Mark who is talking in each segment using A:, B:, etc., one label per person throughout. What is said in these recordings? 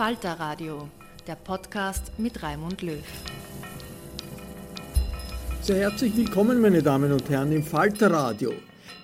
A: Falter Radio, der Podcast mit Raimund Löw.
B: Sehr herzlich willkommen, meine Damen und Herren, im Falter Radio.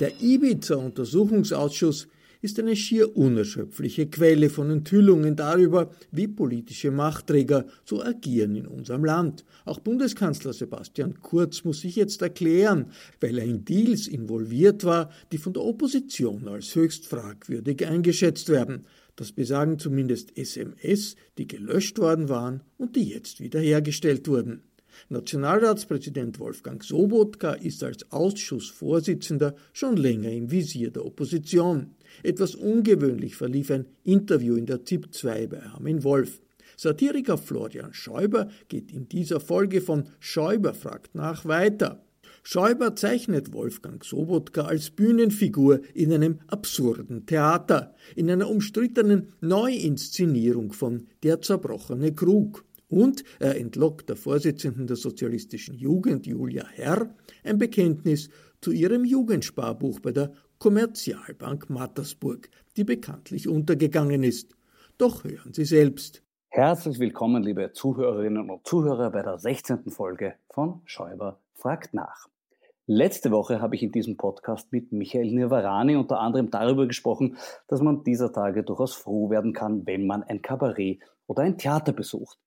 B: Der Ibiza-Untersuchungsausschuss ist eine schier unerschöpfliche Quelle von Enthüllungen darüber, wie politische Machtträger so agieren in unserem Land. Auch Bundeskanzler Sebastian Kurz muss sich jetzt erklären, weil er in Deals involviert war, die von der Opposition als höchst fragwürdig eingeschätzt werden. Das besagen zumindest SMS, die gelöscht worden waren und die jetzt wiederhergestellt wurden. Nationalratspräsident Wolfgang Sobotka ist als Ausschussvorsitzender schon länger im Visier der Opposition. Etwas ungewöhnlich verlief ein Interview in der ZIP 2 bei Armin Wolf. Satiriker Florian Schäuber geht in dieser Folge von Schäuber fragt nach weiter. Schäuber zeichnet Wolfgang Sobotka als Bühnenfigur in einem absurden Theater, in einer umstrittenen Neuinszenierung von Der zerbrochene Krug. Und er entlockt der Vorsitzenden der Sozialistischen Jugend, Julia Herr, ein Bekenntnis zu ihrem Jugendsparbuch bei der Kommerzialbank Mattersburg, die bekanntlich untergegangen ist. Doch hören Sie selbst.
C: Herzlich willkommen, liebe Zuhörerinnen und Zuhörer, bei der 16. Folge von Schäuber fragt nach. Letzte Woche habe ich in diesem Podcast mit Michael Nirvarani unter anderem darüber gesprochen, dass man dieser Tage durchaus froh werden kann, wenn man ein Kabarett oder ein Theater besucht.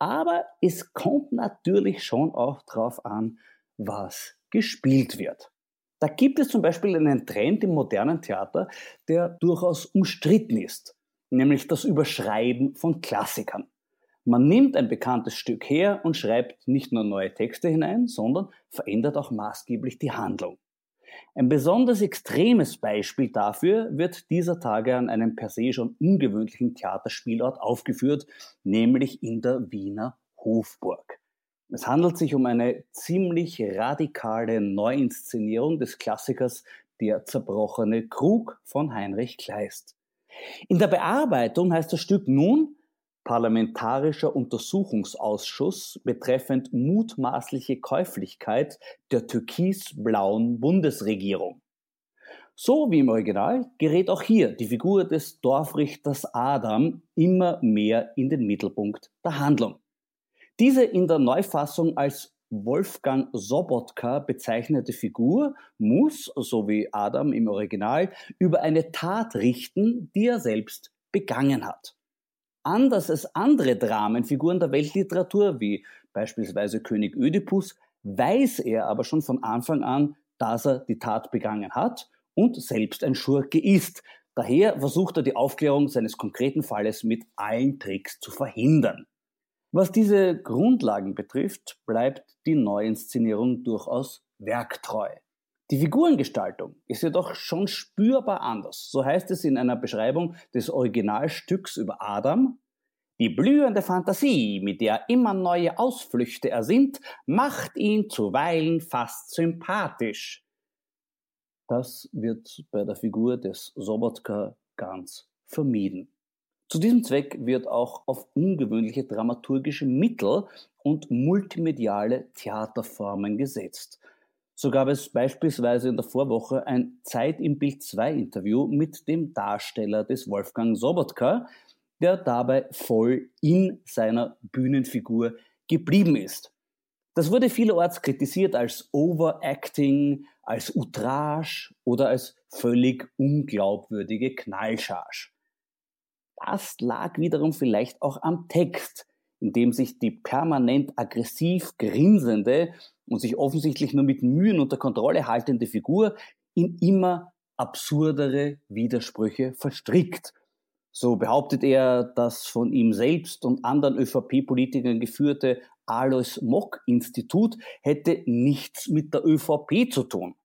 C: Aber es kommt natürlich schon auch darauf an, was gespielt wird. Da gibt es zum Beispiel einen Trend im modernen Theater, der durchaus umstritten ist, nämlich das Überschreiben von Klassikern. Man nimmt ein bekanntes Stück her und schreibt nicht nur neue Texte hinein, sondern verändert auch maßgeblich die Handlung. Ein besonders extremes Beispiel dafür wird dieser Tage an einem per se schon ungewöhnlichen Theaterspielort aufgeführt, nämlich in der Wiener Hofburg. Es handelt sich um eine ziemlich radikale Neuinszenierung des Klassikers Der zerbrochene Krug von Heinrich Kleist. In der Bearbeitung heißt das Stück nun Parlamentarischer Untersuchungsausschuss betreffend mutmaßliche Käuflichkeit der türkisblauen Bundesregierung. So wie im Original gerät auch hier die Figur des Dorfrichters Adam immer mehr in den Mittelpunkt der Handlung. Diese in der Neufassung als Wolfgang Sobotka bezeichnete Figur muss, so wie Adam im Original, über eine Tat richten, die er selbst begangen hat. Anders als andere Dramenfiguren der Weltliteratur, wie beispielsweise König Ödipus, weiß er aber schon von Anfang an, dass er die Tat begangen hat und selbst ein Schurke ist. Daher versucht er die Aufklärung seines konkreten Falles mit allen Tricks zu verhindern. Was diese Grundlagen betrifft, bleibt die Neuinszenierung durchaus werktreu. Die Figurengestaltung ist jedoch schon spürbar anders. So heißt es in einer Beschreibung des Originalstücks über Adam. Die blühende Fantasie, mit der immer neue Ausflüchte ersinnt, macht ihn zuweilen fast sympathisch. Das wird bei der Figur des Sobotka ganz vermieden. Zu diesem Zweck wird auch auf ungewöhnliche dramaturgische Mittel und multimediale Theaterformen gesetzt. So gab es beispielsweise in der Vorwoche ein Zeit im Bild 2 Interview mit dem Darsteller des Wolfgang Sobotka, der dabei voll in seiner Bühnenfigur geblieben ist. Das wurde vielerorts kritisiert als Overacting, als Outrage oder als völlig unglaubwürdige Knallcharge. Das lag wiederum vielleicht auch am Text, in dem sich die permanent aggressiv grinsende und sich offensichtlich nur mit Mühen unter Kontrolle haltende Figur in immer absurdere Widersprüche verstrickt. So behauptet er, das von ihm selbst und anderen ÖVP-Politikern geführte Alois Mock-Institut hätte nichts mit der ÖVP zu tun.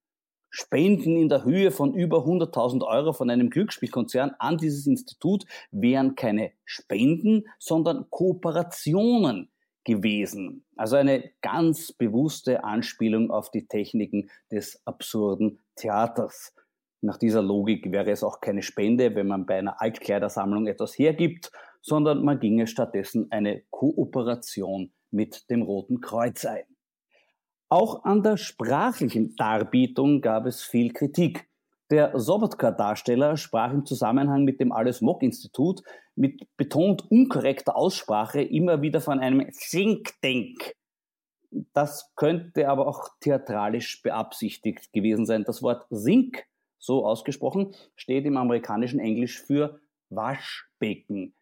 C: Spenden in der Höhe von über 100.000 Euro von einem Glücksspielkonzern an dieses Institut wären keine Spenden, sondern Kooperationen gewesen. Also eine ganz bewusste Anspielung auf die Techniken des absurden Theaters. Nach dieser Logik wäre es auch keine Spende, wenn man bei einer Altkleidersammlung etwas hergibt, sondern man ginge stattdessen eine Kooperation mit dem Roten Kreuz ein. Auch an der sprachlichen Darbietung gab es viel Kritik. Der Sobotka-Darsteller sprach im Zusammenhang mit dem Alles Mock-Institut mit betont unkorrekter Aussprache immer wieder von einem Think-Denk. Das könnte aber auch theatralisch beabsichtigt gewesen sein. Das Wort Sink, so ausgesprochen, steht im amerikanischen Englisch für Waschbecken.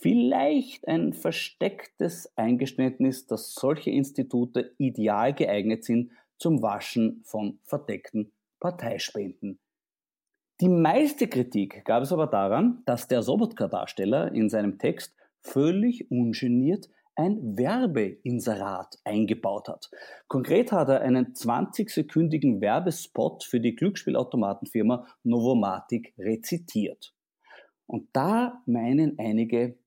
C: Vielleicht ein verstecktes Eingeständnis, dass solche Institute ideal geeignet sind zum Waschen von verdeckten Parteispenden. Die meiste Kritik gab es aber daran, dass der Sobotka-Darsteller in seinem Text völlig ungeniert ein Werbeinserat eingebaut hat. Konkret hat er einen 20-sekündigen Werbespot für die Glücksspielautomatenfirma Novomatic rezitiert. Und da meinen einige,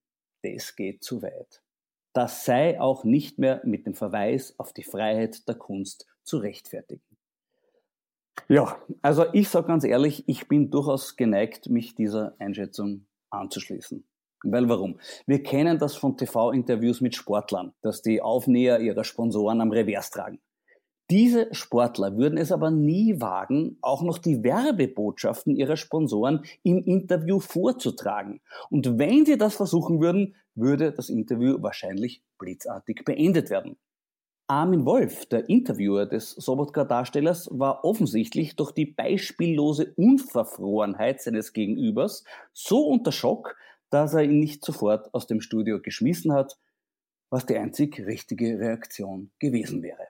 C: das geht zu weit. Das sei auch nicht mehr mit dem Verweis auf die Freiheit der Kunst zu rechtfertigen. Ja, also ich sage ganz ehrlich, ich bin durchaus geneigt, mich dieser Einschätzung anzuschließen. Weil warum? Wir kennen das von TV-Interviews mit Sportlern, dass die Aufnäher ihrer Sponsoren am Revers tragen. Diese Sportler würden es aber nie wagen, auch noch die Werbebotschaften ihrer Sponsoren im Interview vorzutragen. Und wenn sie das versuchen würden, würde das Interview wahrscheinlich blitzartig beendet werden. Armin Wolf, der Interviewer des Sobotka-Darstellers, war offensichtlich durch die beispiellose Unverfrorenheit seines Gegenübers so unter Schock, dass er ihn nicht sofort aus dem Studio geschmissen hat, was die einzig richtige Reaktion gewesen wäre.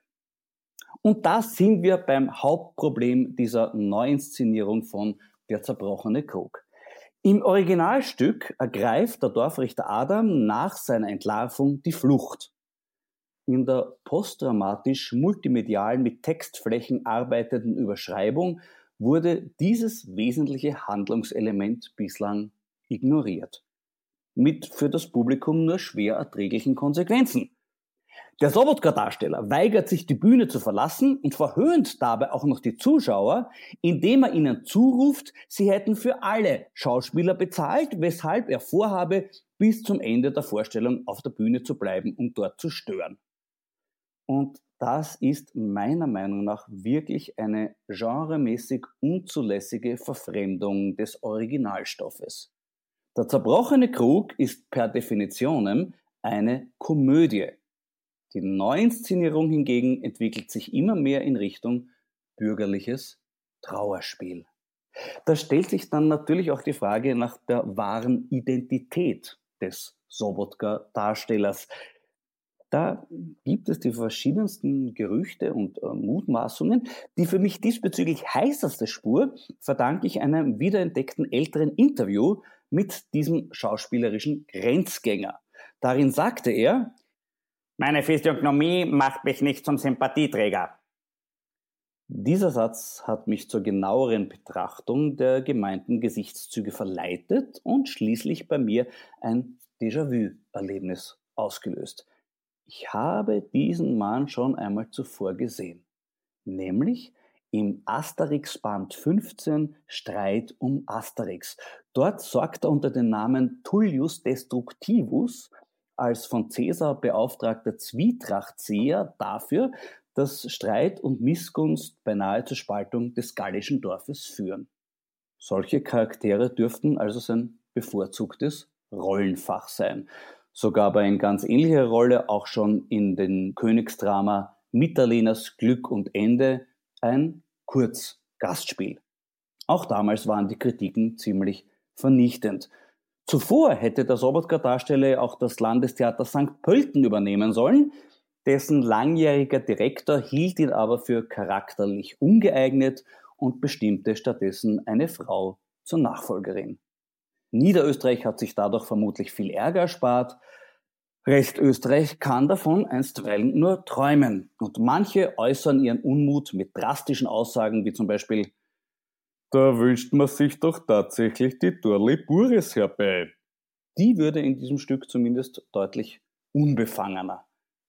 C: Und da sind wir beim Hauptproblem dieser Neuinszenierung von Der zerbrochene Krug. Im Originalstück ergreift der Dorfrichter Adam nach seiner Entlarvung die Flucht in der postdramatisch multimedial mit Textflächen arbeitenden Überschreibung wurde dieses wesentliche Handlungselement bislang ignoriert. Mit für das Publikum nur schwer erträglichen Konsequenzen. Der Sobotka-Darsteller weigert sich, die Bühne zu verlassen und verhöhnt dabei auch noch die Zuschauer, indem er ihnen zuruft, sie hätten für alle Schauspieler bezahlt, weshalb er vorhabe, bis zum Ende der Vorstellung auf der Bühne zu bleiben und dort zu stören. Und das ist meiner Meinung nach wirklich eine genremäßig unzulässige Verfremdung des Originalstoffes. Der zerbrochene Krug ist per Definition eine Komödie. Die Neuinszenierung hingegen entwickelt sich immer mehr in Richtung bürgerliches Trauerspiel. Da stellt sich dann natürlich auch die Frage nach der wahren Identität des Sobotka-Darstellers. Da gibt es die verschiedensten Gerüchte und äh, Mutmaßungen. Die für mich diesbezüglich heißeste Spur verdanke ich einem wiederentdeckten älteren Interview mit diesem schauspielerischen Grenzgänger. Darin sagte er, meine Physiognomie macht mich nicht zum Sympathieträger. Dieser Satz hat mich zur genaueren Betrachtung der gemeinten Gesichtszüge verleitet und schließlich bei mir ein Déjà-vu-Erlebnis ausgelöst. Ich habe diesen Mann schon einmal zuvor gesehen, nämlich im Asterix-Band 15 Streit um Asterix. Dort sorgt er unter dem Namen Tullius Destructivus als von Caesar beauftragter Zwietrachtseher dafür, dass Streit und Missgunst beinahe zur Spaltung des gallischen Dorfes führen. Solche Charaktere dürften also sein bevorzugtes Rollenfach sein. So gab er in ganz ähnlicher Rolle auch schon in den Königsdrama Mitterlehners Glück und Ende ein Kurzgastspiel. Auch damals waren die Kritiken ziemlich vernichtend. Zuvor hätte der Sobotka-Darsteller auch das Landestheater St. Pölten übernehmen sollen, dessen langjähriger Direktor hielt ihn aber für charakterlich ungeeignet und bestimmte stattdessen eine Frau zur Nachfolgerin. Niederösterreich hat sich dadurch vermutlich viel Ärger erspart. Restösterreich kann davon einstweilen nur träumen. Und manche äußern ihren Unmut mit drastischen Aussagen wie zum Beispiel da wünscht man sich doch tatsächlich die Dorli Buris herbei. Die würde in diesem Stück zumindest deutlich unbefangener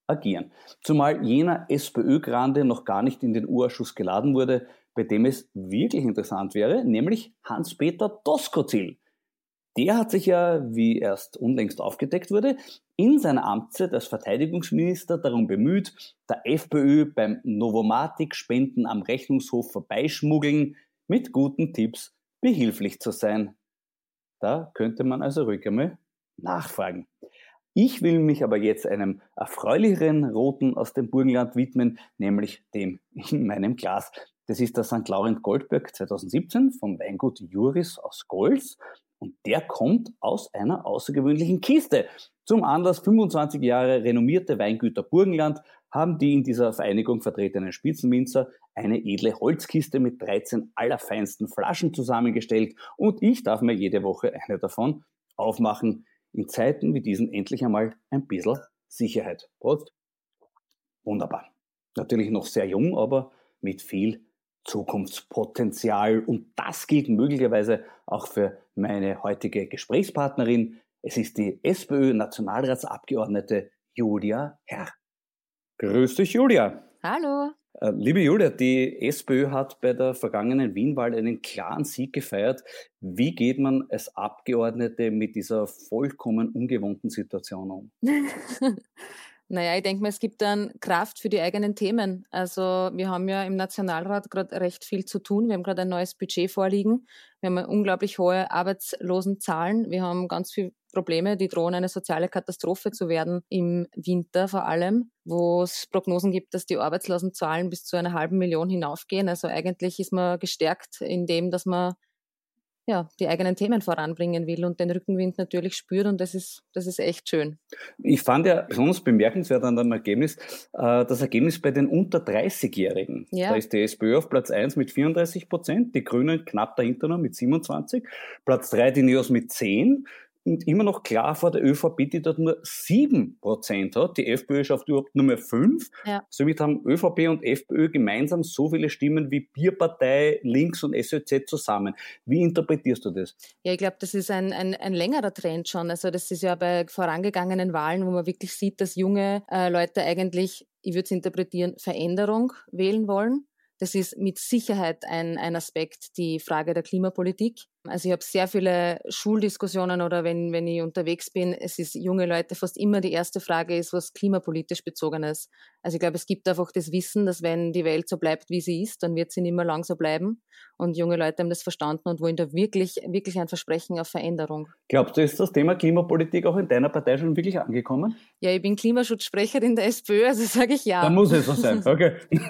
C: agieren. Zumal jener SPÖ-Grande noch gar nicht in den Urschuss geladen wurde, bei dem es wirklich interessant wäre, nämlich Hans-Peter Doskozil. Der hat sich ja, wie erst unlängst aufgedeckt wurde, in seiner Amtszeit als Verteidigungsminister darum bemüht, der FPÖ beim Novomatic-Spenden am Rechnungshof vorbeischmuggeln mit guten Tipps behilflich zu sein. Da könnte man also ruhig einmal nachfragen. Ich will mich aber jetzt einem erfreulicheren Roten aus dem Burgenland widmen, nämlich dem in meinem Glas. Das ist der St. Laurent Goldberg 2017 vom Weingut Juris aus Golz und der kommt aus einer außergewöhnlichen Kiste. Zum Anlass 25 Jahre renommierte Weingüter Burgenland haben die in dieser Vereinigung vertretenen Spitzenwinzer eine edle Holzkiste mit 13 allerfeinsten Flaschen zusammengestellt und ich darf mir jede Woche eine davon aufmachen in Zeiten wie diesen endlich einmal ein bisschen Sicherheit. Prost. Wunderbar. Natürlich noch sehr jung, aber mit viel Zukunftspotenzial. Und das gilt möglicherweise auch für meine heutige Gesprächspartnerin. Es ist die SPÖ-Nationalratsabgeordnete Julia Herr. Grüß dich, Julia.
D: Hallo.
C: Äh, liebe Julia, die SPÖ hat bei der vergangenen Wienwahl einen klaren Sieg gefeiert. Wie geht man als Abgeordnete mit dieser vollkommen ungewohnten Situation um?
D: Naja, ich denke mal, es gibt dann Kraft für die eigenen Themen. Also wir haben ja im Nationalrat gerade recht viel zu tun. Wir haben gerade ein neues Budget vorliegen. Wir haben unglaublich hohe Arbeitslosenzahlen. Wir haben ganz viele Probleme, die drohen eine soziale Katastrophe zu werden im Winter vor allem, wo es Prognosen gibt, dass die Arbeitslosenzahlen bis zu einer halben Million hinaufgehen. Also eigentlich ist man gestärkt in dem, dass man ja, die eigenen Themen voranbringen will und den Rückenwind natürlich spürt und das ist, das ist echt schön.
C: Ich fand ja besonders bemerkenswert an dem Ergebnis, äh, das Ergebnis bei den unter 30-Jährigen. Ja. Da ist die SPÖ auf Platz 1 mit 34 Prozent, die Grünen knapp dahinter noch mit 27, Platz 3 die Neos mit 10, und immer noch klar vor der ÖVP, die dort nur 7% hat. Die FPÖ schafft überhaupt nur mehr 5. Ja. Somit haben ÖVP und FPÖ gemeinsam so viele Stimmen wie Bierpartei, Links und SÖZ zusammen. Wie interpretierst du das?
D: Ja, ich glaube, das ist ein, ein, ein längerer Trend schon. Also das ist ja bei vorangegangenen Wahlen, wo man wirklich sieht, dass junge äh, Leute eigentlich, ich würde es interpretieren, Veränderung wählen wollen. Das ist mit Sicherheit ein, ein Aspekt, die Frage der Klimapolitik. Also ich habe sehr viele Schuldiskussionen oder wenn, wenn ich unterwegs bin, es ist junge Leute fast immer die erste Frage ist, was klimapolitisch bezogen ist. Also ich glaube, es gibt einfach das Wissen, dass wenn die Welt so bleibt, wie sie ist, dann wird sie nicht mehr lang so bleiben. Und junge Leute haben das verstanden und wollen da wirklich, wirklich ein Versprechen auf Veränderung.
C: Glaubst du, ist das Thema Klimapolitik auch in deiner Partei schon wirklich angekommen?
D: Ja, ich bin Klimaschutzsprecherin der SPÖ, also sage ich ja.
C: Da muss es so sein, okay.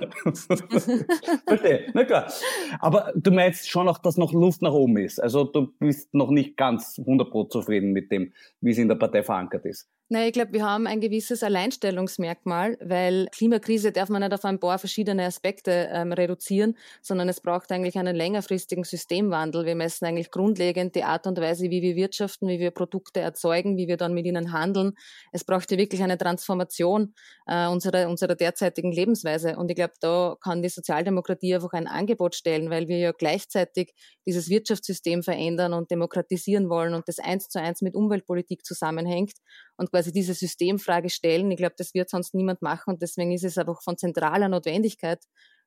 C: Verstehe, na klar. Aber du meinst schon auch, dass noch Luft nach oben ist. Also du bist noch nicht ganz 100% zufrieden mit dem, wie es in der Partei verankert ist.
D: Nein, ich glaube, wir haben ein gewisses Alleinstellungsmerkmal, weil Klimakrise darf man nicht auf ein paar verschiedene Aspekte ähm, reduzieren, sondern es braucht eigentlich einen längerfristigen Systemwandel. Wir messen eigentlich grundlegend die Art und Weise, wie wir wirtschaften, wie wir Produkte erzeugen, wie wir dann mit ihnen handeln. Es braucht hier wirklich eine Transformation äh, unserer, unserer derzeitigen Lebensweise. Und ich glaube, da kann die Sozialdemokratie einfach ein Angebot stellen, weil wir ja gleichzeitig dieses Wirtschaftssystem verändern und demokratisieren wollen und das eins zu eins mit Umweltpolitik zusammenhängt und quasi diese Systemfrage stellen. Ich glaube, das wird sonst niemand machen und deswegen ist es einfach von zentraler Notwendigkeit,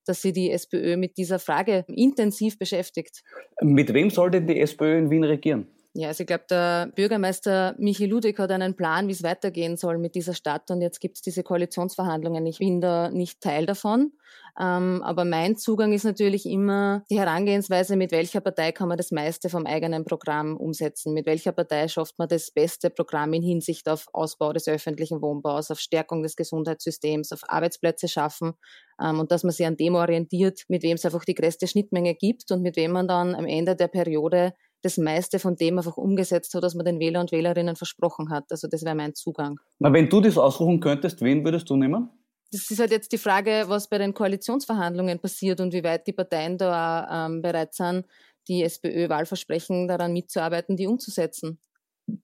D: dass sie die SPÖ mit dieser Frage intensiv beschäftigt.
C: Mit wem soll denn die SPÖ in Wien regieren?
D: Ja, also ich glaube, der Bürgermeister Michi Ludwig hat einen Plan, wie es weitergehen soll mit dieser Stadt. Und jetzt gibt es diese Koalitionsverhandlungen. Ich bin da nicht Teil davon. Ähm, aber mein Zugang ist natürlich immer die Herangehensweise, mit welcher Partei kann man das meiste vom eigenen Programm umsetzen? Mit welcher Partei schafft man das beste Programm in Hinsicht auf Ausbau des öffentlichen Wohnbaus, auf Stärkung des Gesundheitssystems, auf Arbeitsplätze schaffen? Ähm, und dass man sich an dem orientiert, mit wem es einfach die größte Schnittmenge gibt und mit wem man dann am Ende der Periode das meiste von dem einfach umgesetzt hat, was man den Wähler und Wählerinnen versprochen hat. Also das wäre mein Zugang.
C: Na, wenn du das aussuchen könntest, wen würdest du nehmen?
D: Das ist halt jetzt die Frage, was bei den Koalitionsverhandlungen passiert und wie weit die Parteien da ähm, bereit sind, die SPÖ-Wahlversprechen daran mitzuarbeiten, die umzusetzen.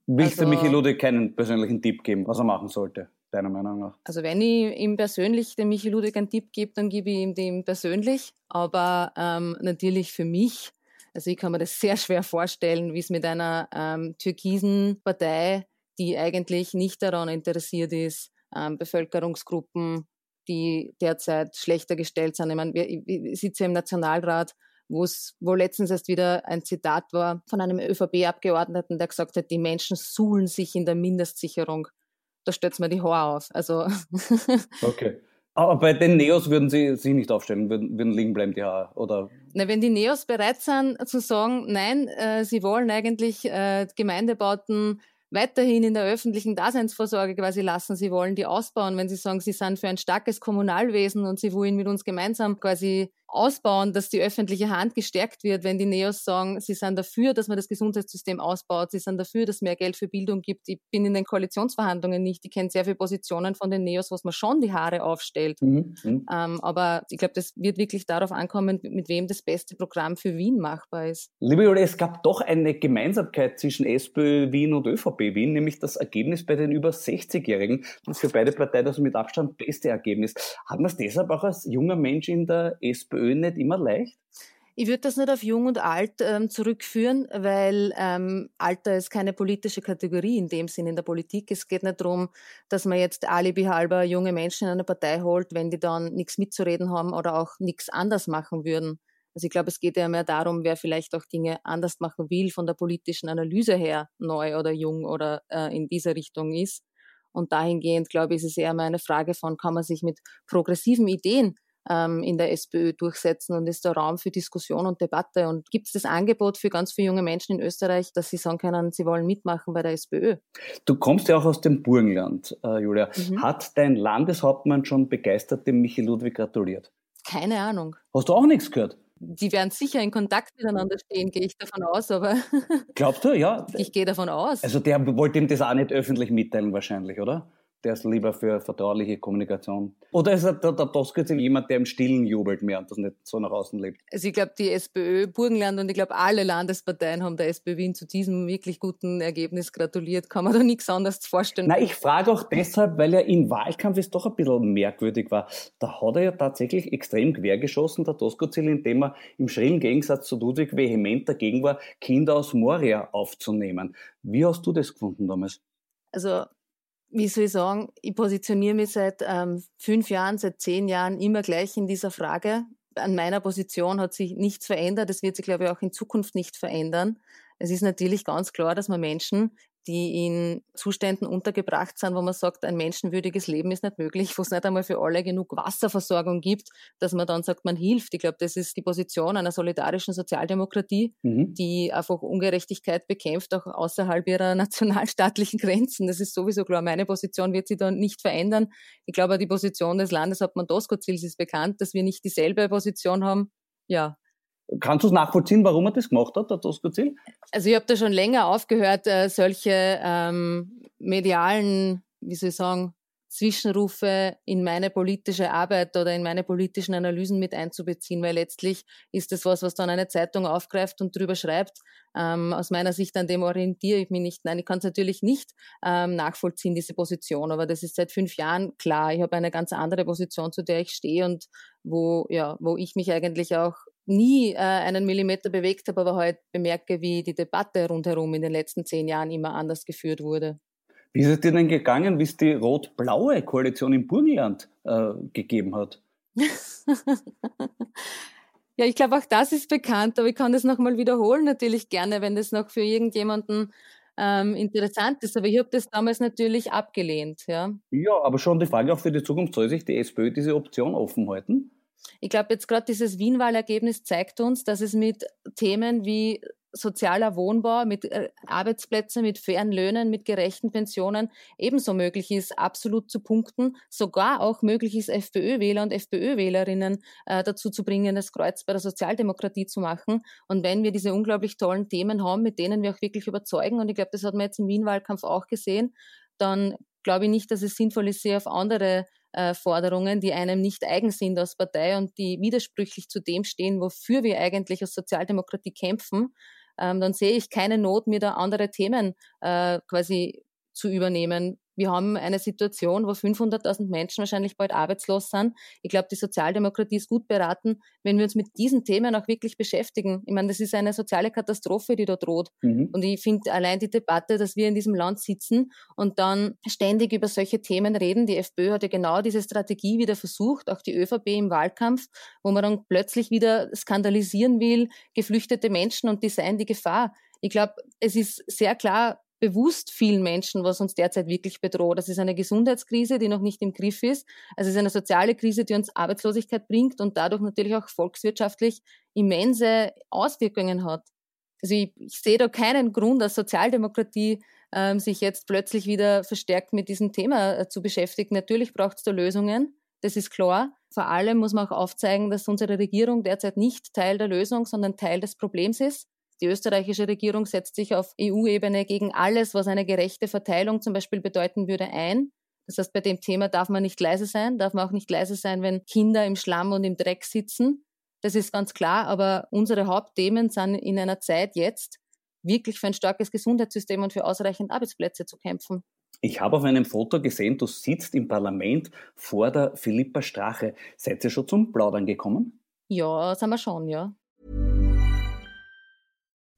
C: Willst also, du Michi Ludwig keinen persönlichen Tipp geben, was er machen sollte, deiner Meinung nach?
D: Also wenn ich ihm persönlich dem Michi Ludwig einen Tipp gebe, dann gebe ich ihm den persönlich. Aber ähm, natürlich für mich also ich kann mir das sehr schwer vorstellen, wie es mit einer ähm, türkisen Partei, die eigentlich nicht daran interessiert ist, ähm, Bevölkerungsgruppen, die derzeit schlechter gestellt sind. Ich meine, wir, ich sitze im Nationalrat, wo es, wo letztens erst wieder ein Zitat war von einem ÖVP-Abgeordneten, der gesagt hat, die Menschen suhlen sich in der Mindestsicherung. Da stellt mir die Haare auf. Also
C: okay. Aber bei den Neos würden Sie sich nicht aufstellen, würden, würden liegen bleiben die Haare, oder?
D: Na, wenn die Neos bereit sind zu sagen, nein, äh, sie wollen eigentlich äh, Gemeindebauten weiterhin in der öffentlichen Daseinsvorsorge quasi lassen. Sie wollen die ausbauen, wenn sie sagen, sie sind für ein starkes Kommunalwesen und sie wollen mit uns gemeinsam quasi ausbauen, dass die öffentliche Hand gestärkt wird, wenn die Neos sagen, sie sind dafür, dass man das Gesundheitssystem ausbaut, sie sind dafür, dass es mehr Geld für Bildung gibt. Ich bin in den Koalitionsverhandlungen nicht, ich kenne sehr viele Positionen von den Neos, was man schon die Haare aufstellt. Mhm. mhm. Ähm, aber ich glaube, das wird wirklich darauf ankommen, mit wem das beste Programm für Wien machbar ist.
C: Liebe Julia, es gab doch eine Gemeinsamkeit zwischen SPÖ Wien und ÖVP Wien, nämlich das Ergebnis bei den über 60-Jährigen. Das ist für beide Parteien das mit Abstand beste Ergebnis. Hat man es deshalb auch als junger Mensch in der SPÖ SPÖ nicht immer leicht?
D: Ich würde das nicht auf Jung und Alt ähm, zurückführen, weil ähm, Alter ist keine politische Kategorie in dem Sinn in der Politik. Es geht nicht darum, dass man jetzt alibi halber junge Menschen in eine Partei holt, wenn die dann nichts mitzureden haben oder auch nichts anders machen würden. Also ich glaube, es geht ja mehr darum, wer vielleicht auch Dinge anders machen will, von der politischen Analyse her neu oder jung oder äh, in dieser Richtung ist. Und dahingehend, glaube ich, ist es eher mal eine Frage von, kann man sich mit progressiven Ideen ähm, in der SPÖ durchsetzen und ist da Raum für Diskussion und Debatte? Und gibt es das Angebot für ganz viele junge Menschen in Österreich, dass sie sagen können, sie wollen mitmachen bei der SPÖ?
C: Du kommst ja auch aus dem Burgenland, äh, Julia. Mhm. Hat dein Landeshauptmann schon begeistert dem Michi Ludwig gratuliert?
D: Keine Ahnung.
C: Hast du auch nichts gehört?
D: Die werden sicher in Kontakt miteinander stehen, gehe ich davon aus, aber.
C: Glaubst du, ja?
D: Ich gehe davon aus.
C: Also der wollte ihm das auch nicht öffentlich mitteilen, wahrscheinlich, oder? Der ist lieber für vertrauliche Kommunikation. Oder ist der, der Toskitz jemand, der im Stillen jubelt mehr und das nicht so nach außen lebt?
D: Also ich glaube, die SPÖ Burgenland und ich glaube, alle Landesparteien haben der SPÖ Wien zu diesem wirklich guten Ergebnis gratuliert. Kann man da nichts anderes vorstellen.
C: Nein, ich frage auch deshalb, weil er im Wahlkampf es doch ein bisschen merkwürdig war. Da hat er ja tatsächlich extrem quergeschossen, der Doskozil, indem er im schrillen Gegensatz zu Ludwig vehement dagegen war, Kinder aus Moria aufzunehmen. Wie hast du das gefunden damals?
D: Also wie soll ich sagen, ich positioniere mich seit ähm, fünf Jahren, seit zehn Jahren immer gleich in dieser Frage. An meiner Position hat sich nichts verändert. Das wird sich, glaube ich, auch in Zukunft nicht verändern. Es ist natürlich ganz klar, dass man Menschen, die in Zuständen untergebracht sind, wo man sagt, ein menschenwürdiges Leben ist nicht möglich, wo es nicht einmal für alle genug Wasserversorgung gibt, dass man dann sagt, man hilft. Ich glaube, das ist die Position einer solidarischen Sozialdemokratie, mhm. die einfach Ungerechtigkeit bekämpft, auch außerhalb ihrer nationalstaatlichen Grenzen. Das ist sowieso klar. Meine Position wird sich dann nicht verändern. Ich glaube, die Position des Landeshauptmann Doskozils ist bekannt, dass wir nicht dieselbe Position haben. Ja,
C: Kannst du es nachvollziehen, warum er das gemacht hat, der Doskozil?
D: Also ich habe da schon länger aufgehört, äh, solche ähm, medialen, wie soll ich sagen, Zwischenrufe in meine politische Arbeit oder in meine politischen Analysen mit einzubeziehen, weil letztlich ist das was, was dann eine Zeitung aufgreift und drüber schreibt. Ähm, aus meiner Sicht an dem orientiere ich mich nicht. Nein, ich kann es natürlich nicht ähm, nachvollziehen, diese Position, aber das ist seit fünf Jahren klar. Ich habe eine ganz andere Position, zu der ich stehe und wo, ja, wo ich mich eigentlich auch nie äh, einen Millimeter bewegt habe, aber heute bemerke, wie die Debatte rundherum in den letzten zehn Jahren immer anders geführt wurde.
C: Wie ist es dir denn gegangen, wie es die rot-blaue Koalition im Burgenland äh, gegeben hat?
D: ja, ich glaube, auch das ist bekannt, aber ich kann das nochmal wiederholen, natürlich gerne, wenn das noch für irgendjemanden ähm, interessant ist. Aber ich habe das damals natürlich abgelehnt. Ja.
C: ja, aber schon die Frage auch für die Zukunft, soll sich die SPÖ diese Option offen halten?
D: Ich glaube, jetzt gerade dieses Wien-Wahlergebnis zeigt uns, dass es mit Themen wie sozialer Wohnbau, mit äh, Arbeitsplätzen, mit fairen Löhnen, mit gerechten Pensionen ebenso möglich ist, absolut zu punkten, sogar auch möglich ist, FPÖ-Wähler und FPÖ-Wählerinnen äh, dazu zu bringen, das Kreuz bei der Sozialdemokratie zu machen. Und wenn wir diese unglaublich tollen Themen haben, mit denen wir auch wirklich überzeugen, und ich glaube, das hat man jetzt im Wien-Wahlkampf auch gesehen, dann glaube ich nicht, dass es sinnvoll ist, sich auf andere äh, Forderungen, die einem nicht eigen sind als Partei und die widersprüchlich zu dem stehen, wofür wir eigentlich als Sozialdemokratie kämpfen, ähm, dann sehe ich keine Not, mir da andere Themen äh, quasi zu übernehmen. Wir haben eine Situation, wo 500.000 Menschen wahrscheinlich bald arbeitslos sind. Ich glaube, die Sozialdemokratie ist gut beraten, wenn wir uns mit diesen Themen auch wirklich beschäftigen. Ich meine, das ist eine soziale Katastrophe, die da droht. Mhm. Und ich finde allein die Debatte, dass wir in diesem Land sitzen und dann ständig über solche Themen reden. Die FPÖ hat ja genau diese Strategie wieder versucht, auch die ÖVP im Wahlkampf, wo man dann plötzlich wieder skandalisieren will, geflüchtete Menschen und die seien die Gefahr. Ich glaube, es ist sehr klar bewusst vielen Menschen, was uns derzeit wirklich bedroht. Das ist eine Gesundheitskrise, die noch nicht im Griff ist. Also es ist eine soziale Krise, die uns Arbeitslosigkeit bringt und dadurch natürlich auch volkswirtschaftlich immense Auswirkungen hat. Also ich, ich sehe da keinen Grund, dass Sozialdemokratie ähm, sich jetzt plötzlich wieder verstärkt mit diesem Thema äh, zu beschäftigen. Natürlich braucht es da Lösungen, das ist klar. Vor allem muss man auch aufzeigen, dass unsere Regierung derzeit nicht Teil der Lösung, sondern Teil des Problems ist. Die österreichische Regierung setzt sich auf EU-Ebene gegen alles, was eine gerechte Verteilung zum Beispiel bedeuten würde, ein. Das heißt, bei dem Thema darf man nicht leise sein, darf man auch nicht leise sein, wenn Kinder im Schlamm und im Dreck sitzen. Das ist ganz klar, aber unsere Hauptthemen sind in einer Zeit jetzt wirklich für ein starkes Gesundheitssystem und für ausreichend Arbeitsplätze zu kämpfen.
C: Ich habe auf einem Foto gesehen, du sitzt im Parlament vor der Philippa Strache. Seid ihr schon zum Plaudern gekommen?
D: Ja, sind wir schon, ja.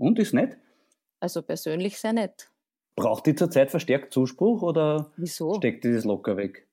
C: Und ist nett?
D: Also persönlich sehr nett.
C: Braucht die zurzeit verstärkt Zuspruch oder
D: Wieso?
C: steckt die das locker weg?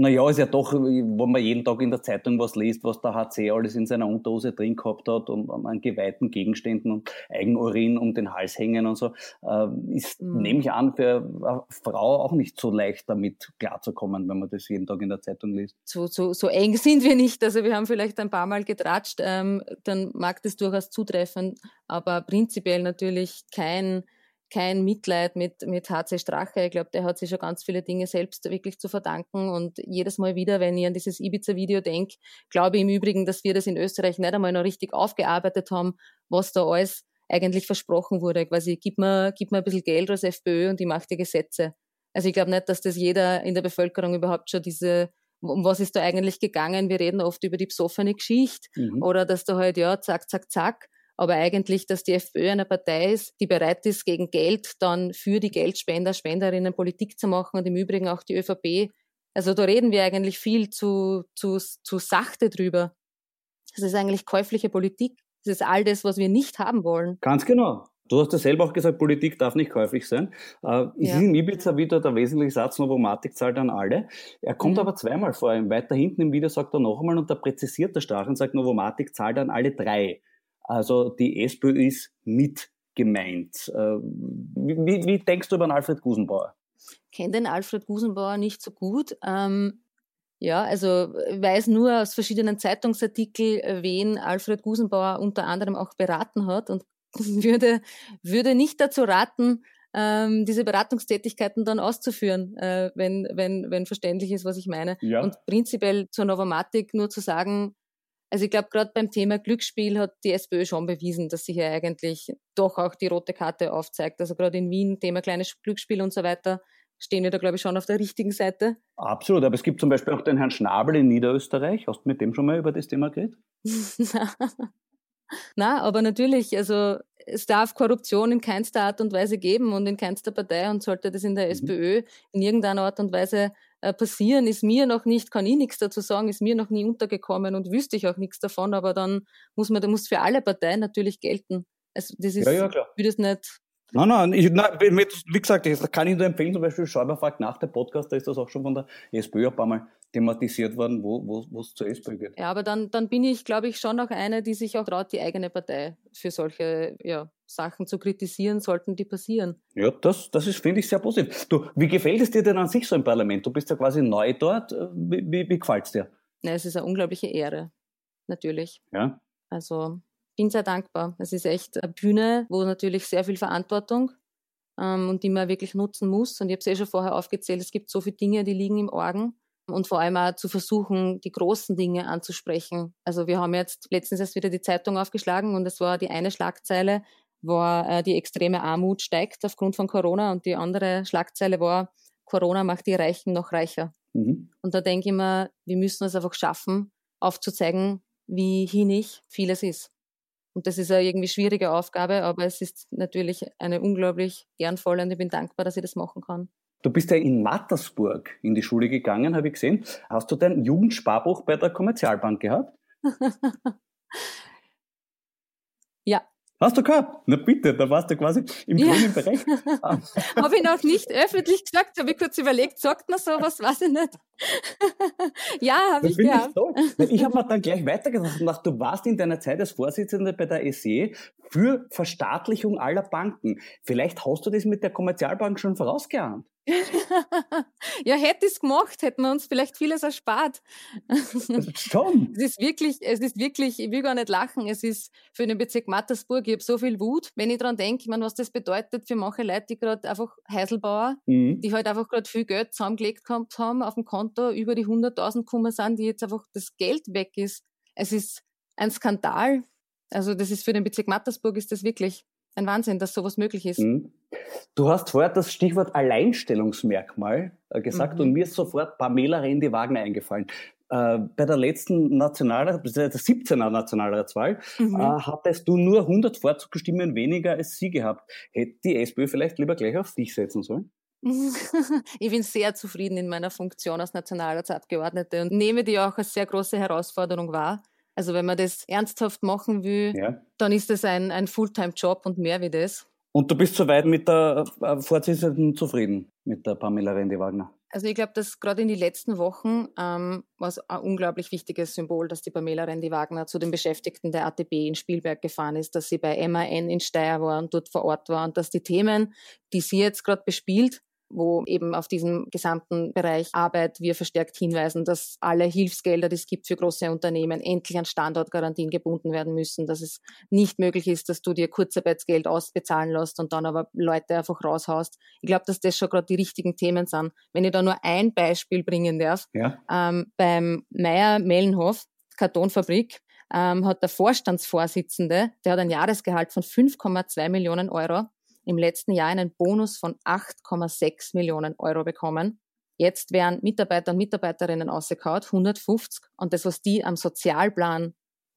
C: Naja, ist ja doch, wo man jeden Tag in der Zeitung was liest, was der HC alles in seiner Unterhose drin gehabt hat und an geweihten Gegenständen und Eigenurin um den Hals hängen und so, äh, ist, mhm. nehme ich an, für eine Frau auch nicht so leicht damit klarzukommen, wenn man das jeden Tag in der Zeitung liest.
D: So, so, so eng sind wir nicht. Also wir haben vielleicht ein paar Mal getratscht, ähm, dann mag das durchaus zutreffen, aber prinzipiell natürlich kein kein Mitleid mit, mit HC Strache. Ich glaube, der hat sich schon ganz viele Dinge selbst wirklich zu verdanken. Und jedes Mal wieder, wenn ich an dieses Ibiza-Video denke, glaube ich im Übrigen, dass wir das in Österreich nicht einmal noch richtig aufgearbeitet haben, was da alles eigentlich versprochen wurde. Quasi, gib mir, gib mir ein bisschen Geld als FPÖ und ich mache die Gesetze. Also ich glaube nicht, dass das jeder in der Bevölkerung überhaupt schon diese, um was ist da eigentlich gegangen? Wir reden oft über die besoffene Geschichte mhm. oder dass da halt, ja, zack, zack, zack aber eigentlich, dass die FPÖ eine Partei ist, die bereit ist, gegen Geld dann für die Geldspender, Spenderinnen Politik zu machen und im Übrigen auch die ÖVP. Also da reden wir eigentlich viel zu, zu, zu sachte drüber. Das ist eigentlich käufliche Politik. Das ist all das, was wir nicht haben wollen.
C: Ganz genau. Du hast ja selber auch gesagt, Politik darf nicht käuflich sein. Äh, ist ja. in Ibiza wieder der wesentliche Satz, Novomatic zahlt an alle. Er kommt mhm. aber zweimal vor. Weiter hinten im Video sagt er noch einmal und da präzisiert der Strache und sagt, Novomatic zahlt an alle drei. Also die SPÖ ist mit gemeint. Äh, wie, wie, denkst du über den Alfred Gusenbauer?
D: Ich kenne den Alfred Gusenbauer nicht so gut. Ähm, ja, also weiß nur aus verschiedenen Zeitungsartikeln, wen Alfred Gusenbauer unter anderem auch beraten hat und würde, würde nicht dazu raten, ähm, diese Beratungstätigkeiten dann auszuführen, äh, wenn, wenn, wenn verständlich ist, was ich meine. Ja. Und prinzipiell zur Novomatik nur zu sagen, also ich glaube, gerade beim Thema Glücksspiel hat die SPÖ schon bewiesen, dass sie hier eigentlich doch auch die rote Karte aufzeigt. Also gerade in Wien, Thema kleines Glücksspiel und so weiter, stehen wir da, glaube ich, schon auf der richtigen Seite.
C: Absolut, aber es gibt zum Beispiel auch den Herrn Schnabel in Niederösterreich. Hast du mit dem schon mal über das Thema geredet?
D: Na, aber natürlich, also es darf Korruption in keinster Art und Weise geben und in keinster Partei und sollte das in der mhm. SPÖ in irgendeiner Art und Weise äh, passieren, ist mir noch nicht, kann ich nichts dazu sagen, ist mir noch nie untergekommen und wüsste ich auch nichts davon, aber dann muss man, da muss für alle Parteien natürlich gelten. Also das ist, ja, ja, klar. ich würde es nicht
C: Nein, nein, ich, nein, wie gesagt, das kann ich nur empfehlen, zum Beispiel Schäuber fragt nach der Podcast, da ist das auch schon von der SPÖ ein paar Mal thematisiert worden, wo, es zur SPÖ geht.
D: Ja, aber dann, dann bin ich, glaube ich, schon auch eine, die sich auch traut, die eigene Partei für solche ja, Sachen zu kritisieren, sollten die passieren.
C: Ja, das, das ist, finde ich, sehr positiv. Du, wie gefällt es dir denn an sich so im Parlament? Du bist ja quasi neu dort. Wie, wie, wie gefällt es dir?
D: Ja, es ist eine unglaubliche Ehre, natürlich.
C: Ja.
D: Also bin sehr dankbar. Es ist echt eine Bühne, wo natürlich sehr viel Verantwortung ähm, und die man wirklich nutzen muss. Und ich habe es eh schon vorher aufgezählt, es gibt so viele Dinge, die liegen im Orgen. Und vor allem auch zu versuchen, die großen Dinge anzusprechen. Also wir haben jetzt letztens erst wieder die Zeitung aufgeschlagen und es war die eine Schlagzeile, war äh, die extreme Armut steigt aufgrund von Corona und die andere Schlagzeile war, Corona macht die Reichen noch reicher. Mhm. Und da denke ich mir, wir müssen es einfach schaffen, aufzuzeigen, wie hinig vieles ist. Und das ist eine irgendwie schwierige Aufgabe, aber es ist natürlich eine unglaublich ehrenvolle und ich bin dankbar, dass ich das machen kann.
C: Du bist ja in Mattersburg in die Schule gegangen, habe ich gesehen. Hast du dein Jugendsparbuch bei der Kommerzialbank gehabt?
D: ja,
C: Hast du gehabt? Na bitte, da warst du quasi im ja. grünen Bereich.
D: habe ich noch nicht öffentlich gesagt, habe ich kurz überlegt, sagt man sowas, weiß ich nicht. ja, habe ich gehabt.
C: Ich, ich habe mir dann gleich weitergedacht, du warst in deiner Zeit als Vorsitzende bei der ESE für Verstaatlichung aller Banken. Vielleicht hast du das mit der Kommerzialbank schon vorausgeahnt.
D: ja, hätte es gemacht, hätten wir uns vielleicht vieles erspart.
C: Schon.
D: Es ist wirklich, es ist wirklich, ich will gar nicht lachen, es ist für den Bezirk Mattersburg, ich habe so viel Wut, wenn ich daran denke, ich meine, was das bedeutet für manche Leute, die gerade einfach Heiselbauer, mhm. die halt einfach gerade viel Geld zusammengelegt haben auf dem Konto, über die 100.000 gekommen sind, die jetzt einfach das Geld weg ist. Es ist ein Skandal. Also das ist für den Bezirk Mattersburg ist das wirklich ein Wahnsinn, dass sowas möglich ist. Mhm.
C: Du hast vorher das Stichwort Alleinstellungsmerkmal äh, gesagt mhm. und mir ist sofort Pamela Rendi-Wagner eingefallen. Äh, bei der letzten Nationalrat, der 17er Nationalratswahl, mhm. äh, hattest du nur 100 Vorzugsstimmen weniger als sie gehabt. Hätte die SPÖ vielleicht lieber gleich auf dich setzen sollen?
D: ich bin sehr zufrieden in meiner Funktion als Nationalratsabgeordnete und nehme die auch als sehr große Herausforderung wahr. Also wenn man das ernsthaft machen will, ja. dann ist das ein, ein Fulltime-Job und mehr wie das.
C: Und du bist soweit mit der äh, Vorsitzenden zufrieden, mit der Pamela Rendi-Wagner?
D: Also ich glaube, dass gerade in den letzten Wochen ähm, war es ein unglaublich wichtiges Symbol, dass die Pamela Rendi-Wagner zu den Beschäftigten der ATB in Spielberg gefahren ist, dass sie bei MAN in Steyr war und dort vor Ort war und dass die Themen, die sie jetzt gerade bespielt, wo eben auf diesem gesamten Bereich Arbeit wir verstärkt hinweisen, dass alle Hilfsgelder, die es gibt für große Unternehmen, endlich an Standortgarantien gebunden werden müssen, dass es nicht möglich ist, dass du dir Kurzarbeitsgeld ausbezahlen lässt und dann aber Leute einfach raushaust. Ich glaube, dass das schon gerade die richtigen Themen sind. Wenn ich da nur ein Beispiel bringen darf, ja. ähm, beim Meier Mellenhof, Kartonfabrik, ähm, hat der Vorstandsvorsitzende, der hat ein Jahresgehalt von 5,2 Millionen Euro im letzten Jahr einen Bonus von 8,6 Millionen Euro bekommen. Jetzt werden Mitarbeiter und Mitarbeiterinnen ausgekaut, 150. Und das, was die am Sozialplan,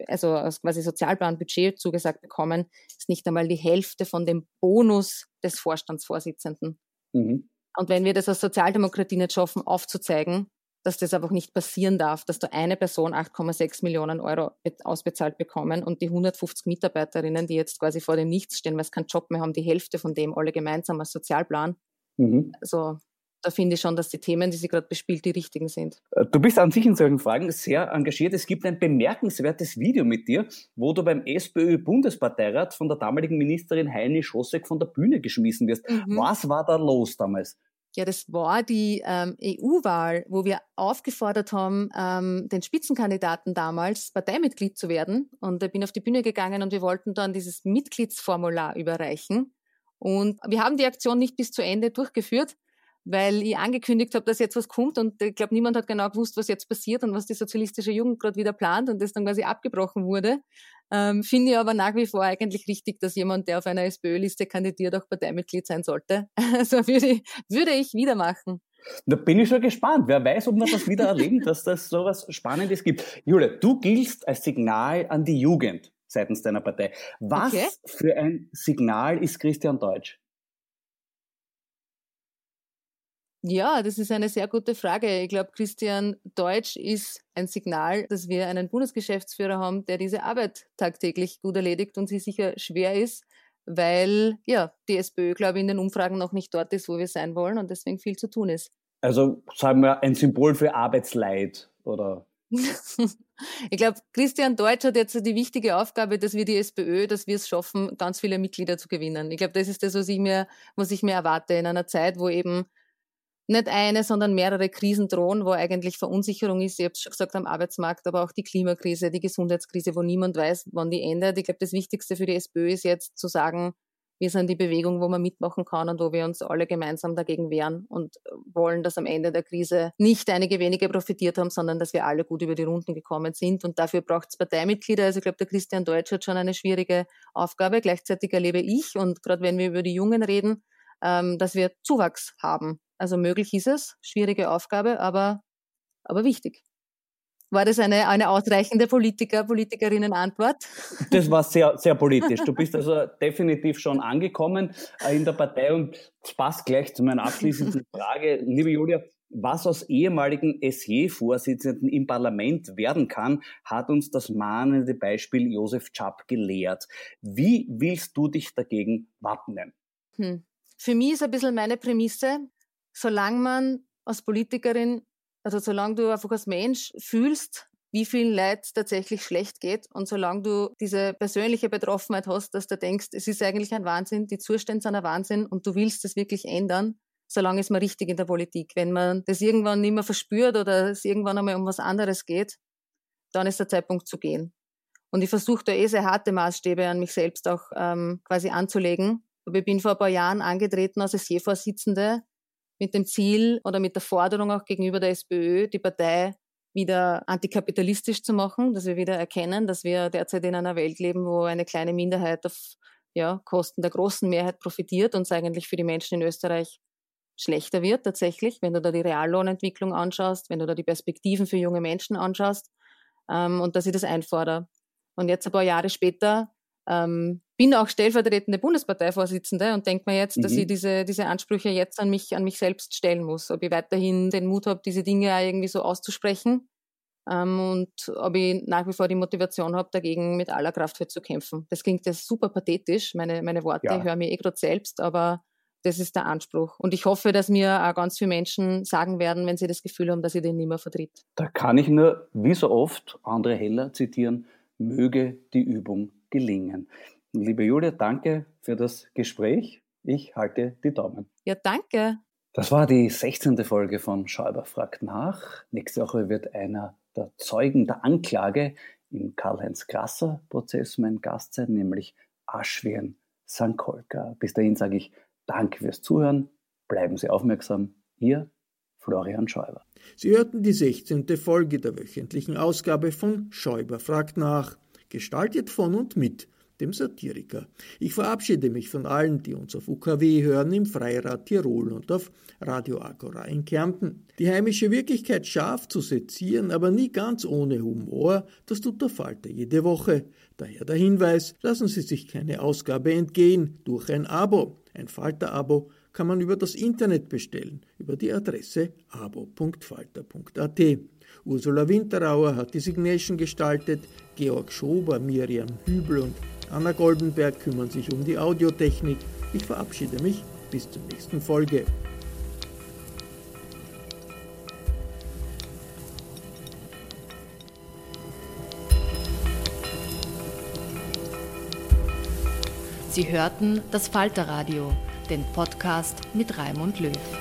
D: also als quasi Sozialplanbudget zugesagt bekommen, ist nicht einmal die Hälfte von dem Bonus des Vorstandsvorsitzenden. Mhm. Und wenn wir das als Sozialdemokratie nicht schaffen, aufzuzeigen, dass das einfach nicht passieren darf, dass da eine Person 8,6 Millionen Euro ausbezahlt bekommen und die 150 Mitarbeiterinnen, die jetzt quasi vor dem Nichts stehen, weil sie keinen Job mehr haben, die Hälfte von dem alle gemeinsam als Sozialplan. Mhm. Also da finde ich schon, dass die Themen, die sie gerade bespielt, die richtigen sind.
C: Äh, du bist an sich in solchen Fragen sehr engagiert. Es gibt ein bemerkenswertes Video mit dir, wo du beim SPÖ-Bundesparteirat von der damaligen Ministerin Heini Schossek von der Bühne geschmissen wirst. Mhm. Was war da los damals?
D: Ja, das war die ähm, EU-Wahl, wo wir aufgefordert haben, ähm, den Spitzenkandidaten damals Parteimitglied zu werden. Und ich bin auf die Bühne gegangen und wir wollten dann dieses Mitgliedsformular überreichen. Und wir haben die Aktion nicht bis zu Ende durchgeführt, weil ich angekündigt habe, dass jetzt was kommt und ich glaube, niemand hat genau gewusst, was jetzt passiert und was die sozialistische Jugend gerade wieder plant und das dann quasi abgebrochen wurde. Ähm, Finde ich aber nach wie vor eigentlich richtig, dass jemand, der auf einer SPÖ-Liste kandidiert, auch Parteimitglied sein sollte. Also würde ich, würde ich wieder machen.
C: Da bin ich schon gespannt. Wer weiß, ob wir das wieder erleben, dass das so was Spannendes gibt. Julia, du giltst als Signal an die Jugend seitens deiner Partei. Was okay. für ein Signal ist Christian Deutsch?
D: Ja, das ist eine sehr gute Frage. Ich glaube, Christian Deutsch ist ein Signal, dass wir einen Bundesgeschäftsführer haben, der diese Arbeit tagtäglich gut erledigt und sie sicher schwer ist, weil ja die SPÖ, glaube ich, in den Umfragen noch nicht dort ist, wo wir sein wollen und deswegen viel zu tun ist.
C: Also sagen wir ein Symbol für Arbeitsleid oder?
D: ich glaube, Christian Deutsch hat jetzt die wichtige Aufgabe, dass wir die SPÖ, dass wir es schaffen, ganz viele Mitglieder zu gewinnen. Ich glaube, das ist das, was ich mir, was ich mir erwarte in einer Zeit, wo eben nicht eine, sondern mehrere Krisen drohen, wo eigentlich Verunsicherung ist. Ich habe schon gesagt am Arbeitsmarkt, aber auch die Klimakrise, die Gesundheitskrise, wo niemand weiß, wann die endet. Ich glaube, das Wichtigste für die SPÖ ist jetzt zu sagen, wir sind die Bewegung, wo man mitmachen kann und wo wir uns alle gemeinsam dagegen wehren und wollen, dass am Ende der Krise nicht einige wenige profitiert haben, sondern dass wir alle gut über die Runden gekommen sind. Und dafür braucht es Parteimitglieder. Also ich glaube, der Christian Deutsch hat schon eine schwierige Aufgabe. Gleichzeitig erlebe ich, und gerade wenn wir über die Jungen reden, ähm, dass wir Zuwachs haben also möglich ist es, schwierige Aufgabe, aber, aber wichtig. War das eine, eine ausreichende Politiker, Politikerinnen-Antwort?
C: Das war sehr, sehr politisch. Du bist also definitiv schon angekommen äh, in der Partei und das passt gleich zu meiner abschließenden Frage. Liebe Julia, was aus ehemaligen SJ-Vorsitzenden im Parlament werden kann, hat uns das mahnende Beispiel Josef Czap gelehrt. Wie willst du dich dagegen wappnen?
D: Hm. Für mich ist ein bisschen meine Prämisse, solange man als Politikerin, also solange du einfach als Mensch fühlst, wie vielen Leid tatsächlich schlecht geht und solange du diese persönliche Betroffenheit hast, dass du denkst, es ist eigentlich ein Wahnsinn, die Zustände sind ein Wahnsinn und du willst es wirklich ändern, solange ist man richtig in der Politik. Wenn man das irgendwann nicht mehr verspürt oder es irgendwann einmal um was anderes geht, dann ist der Zeitpunkt zu gehen. Und ich versuche da eh sehr harte Maßstäbe an mich selbst auch ähm, quasi anzulegen. Aber ich bin vor ein paar Jahren angetreten als SJ-Vorsitzende mit dem Ziel oder mit der Forderung auch gegenüber der SPÖ, die Partei wieder antikapitalistisch zu machen, dass wir wieder erkennen, dass wir derzeit in einer Welt leben, wo eine kleine Minderheit auf ja, Kosten der großen Mehrheit profitiert und es eigentlich für die Menschen in Österreich schlechter wird tatsächlich, wenn du da die Reallohnentwicklung anschaust, wenn du da die Perspektiven für junge Menschen anschaust ähm, und dass ich das einfordere. Und jetzt ein paar Jahre später ähm, bin auch stellvertretende Bundesparteivorsitzende und denke mir jetzt, mhm. dass ich diese, diese Ansprüche jetzt an mich, an mich selbst stellen muss. Ob ich weiterhin den Mut habe, diese Dinge auch irgendwie so auszusprechen ähm, und ob ich nach wie vor die Motivation habe, dagegen mit aller Kraft zu kämpfen. Das klingt jetzt super pathetisch, meine, meine Worte, ja. höre mir eh gerade selbst, aber das ist der Anspruch. Und ich hoffe, dass mir auch ganz viele Menschen sagen werden, wenn sie das Gefühl haben, dass ich den nicht mehr vertritt.
C: Da kann ich nur, wie so oft, Andre Heller zitieren, möge die Übung gelingen. Liebe Julia, danke für das Gespräch. Ich halte die Daumen.
D: Ja, danke.
C: Das war die 16. Folge von Schäuber fragt nach. Nächste Woche wird einer der Zeugen der Anklage im Karl-Heinz Grasser-Prozess mein Gast sein, nämlich Aschwien Sankolka. Bis dahin sage ich Danke fürs Zuhören. Bleiben Sie aufmerksam. Ihr Florian Schäuber.
B: Sie hörten die 16. Folge der wöchentlichen Ausgabe von Schäuber fragt nach, gestaltet von und mit dem Satiriker. Ich verabschiede mich von allen, die uns auf UKW hören, im Freirad Tirol und auf Radio Agora in Kärnten. Die heimische Wirklichkeit scharf zu sezieren, aber nie ganz ohne Humor, das tut der Falter jede Woche. Daher der Hinweis, lassen Sie sich keine Ausgabe entgehen durch ein Abo. Ein Falter-Abo kann man über das Internet bestellen, über die Adresse abo.falter.at. Ursula Winterauer hat die Signation gestaltet, Georg Schober, Miriam Hübel und Anna Goldenberg kümmern sich um die Audiotechnik. Ich verabschiede mich bis zur nächsten Folge.
A: Sie hörten das Falterradio, den Podcast mit Raimund Löw.